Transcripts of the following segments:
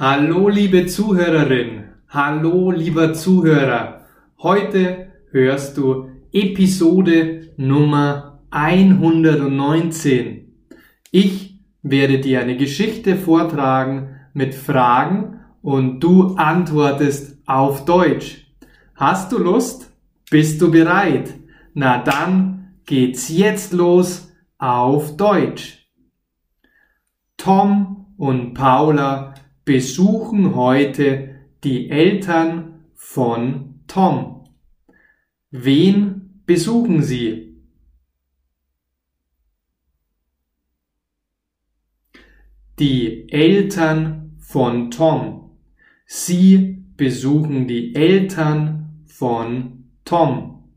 Hallo liebe Zuhörerin, hallo lieber Zuhörer. Heute hörst du Episode Nummer 119. Ich werde dir eine Geschichte vortragen mit Fragen und du antwortest auf Deutsch. Hast du Lust? Bist du bereit? Na dann geht's jetzt los auf Deutsch. Tom und Paula besuchen heute die Eltern von Tom. Wen besuchen sie? Die Eltern von Tom. Sie besuchen die Eltern von Tom.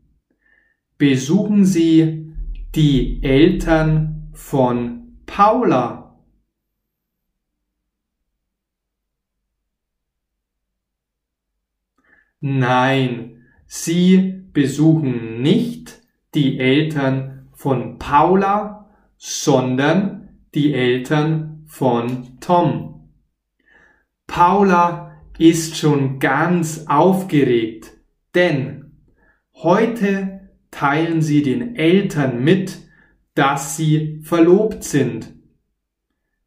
Besuchen sie die Eltern von Paula. Nein, sie besuchen nicht die Eltern von Paula, sondern die Eltern von Tom. Paula ist schon ganz aufgeregt, denn heute teilen sie den Eltern mit, dass sie verlobt sind.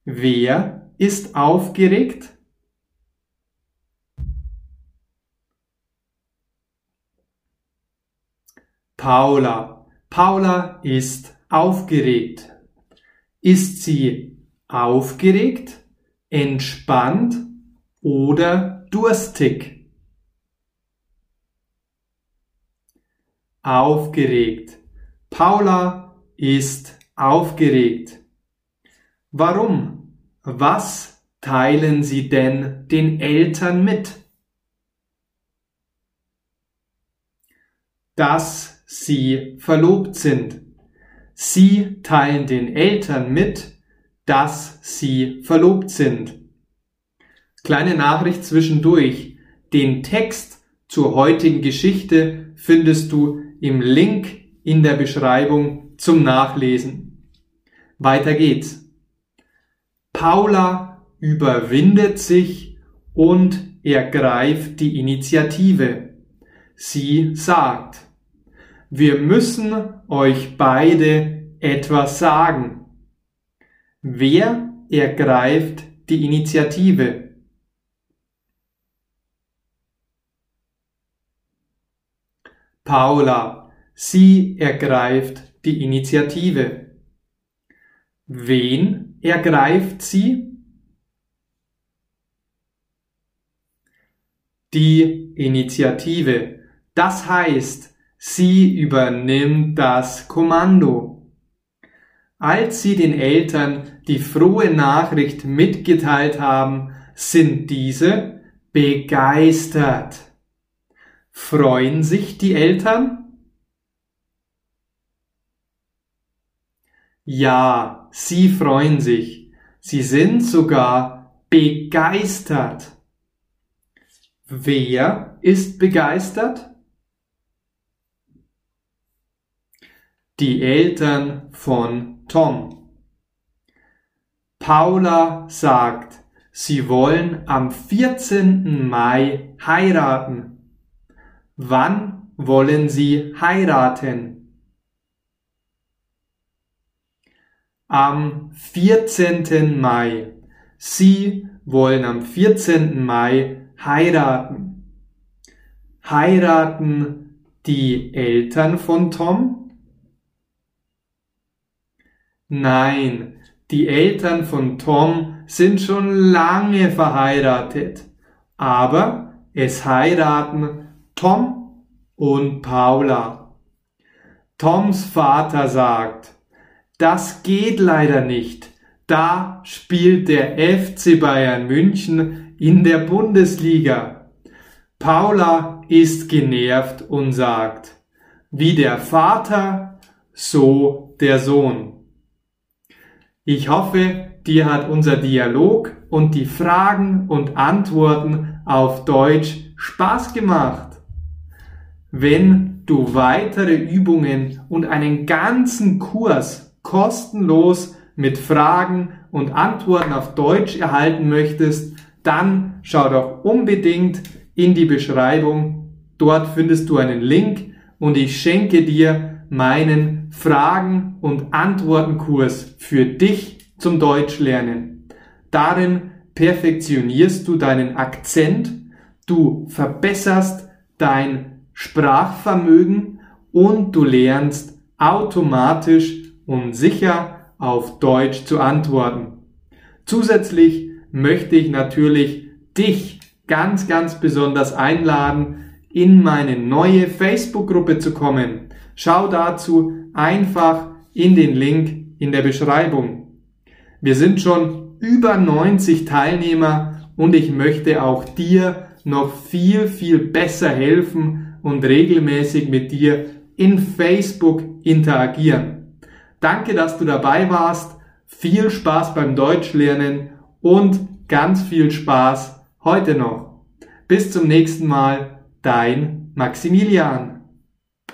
Wer ist aufgeregt? Paula. Paula ist aufgeregt. Ist sie aufgeregt, entspannt oder durstig? Aufgeregt. Paula ist aufgeregt. Warum? Was teilen Sie denn den Eltern mit? Das sie verlobt sind. Sie teilen den Eltern mit, dass sie verlobt sind. Kleine Nachricht zwischendurch. Den Text zur heutigen Geschichte findest du im Link in der Beschreibung zum Nachlesen. Weiter geht's. Paula überwindet sich und ergreift die Initiative. Sie sagt, wir müssen euch beide etwas sagen. Wer ergreift die Initiative? Paula, sie ergreift die Initiative. Wen ergreift sie? Die Initiative. Das heißt, Sie übernimmt das Kommando. Als sie den Eltern die frohe Nachricht mitgeteilt haben, sind diese begeistert. Freuen sich die Eltern? Ja, sie freuen sich. Sie sind sogar begeistert. Wer ist begeistert? Die Eltern von Tom. Paula sagt, sie wollen am 14. Mai heiraten. Wann wollen sie heiraten? Am 14. Mai. Sie wollen am 14. Mai heiraten. Heiraten die Eltern von Tom? Nein, die Eltern von Tom sind schon lange verheiratet, aber es heiraten Tom und Paula. Toms Vater sagt, das geht leider nicht. Da spielt der FC Bayern München in der Bundesliga. Paula ist genervt und sagt, wie der Vater, so der Sohn. Ich hoffe, dir hat unser Dialog und die Fragen und Antworten auf Deutsch Spaß gemacht. Wenn du weitere Übungen und einen ganzen Kurs kostenlos mit Fragen und Antworten auf Deutsch erhalten möchtest, dann schau doch unbedingt in die Beschreibung. Dort findest du einen Link und ich schenke dir meinen Fragen- und Antwortenkurs für dich zum Deutschlernen. Darin perfektionierst du deinen Akzent, du verbesserst dein Sprachvermögen und du lernst automatisch und sicher auf Deutsch zu antworten. Zusätzlich möchte ich natürlich dich ganz, ganz besonders einladen, in meine neue Facebook-Gruppe zu kommen. Schau dazu einfach in den Link in der Beschreibung. Wir sind schon über 90 Teilnehmer und ich möchte auch dir noch viel, viel besser helfen und regelmäßig mit dir in Facebook interagieren. Danke, dass du dabei warst. Viel Spaß beim Deutschlernen und ganz viel Spaß heute noch. Bis zum nächsten Mal, dein Maximilian.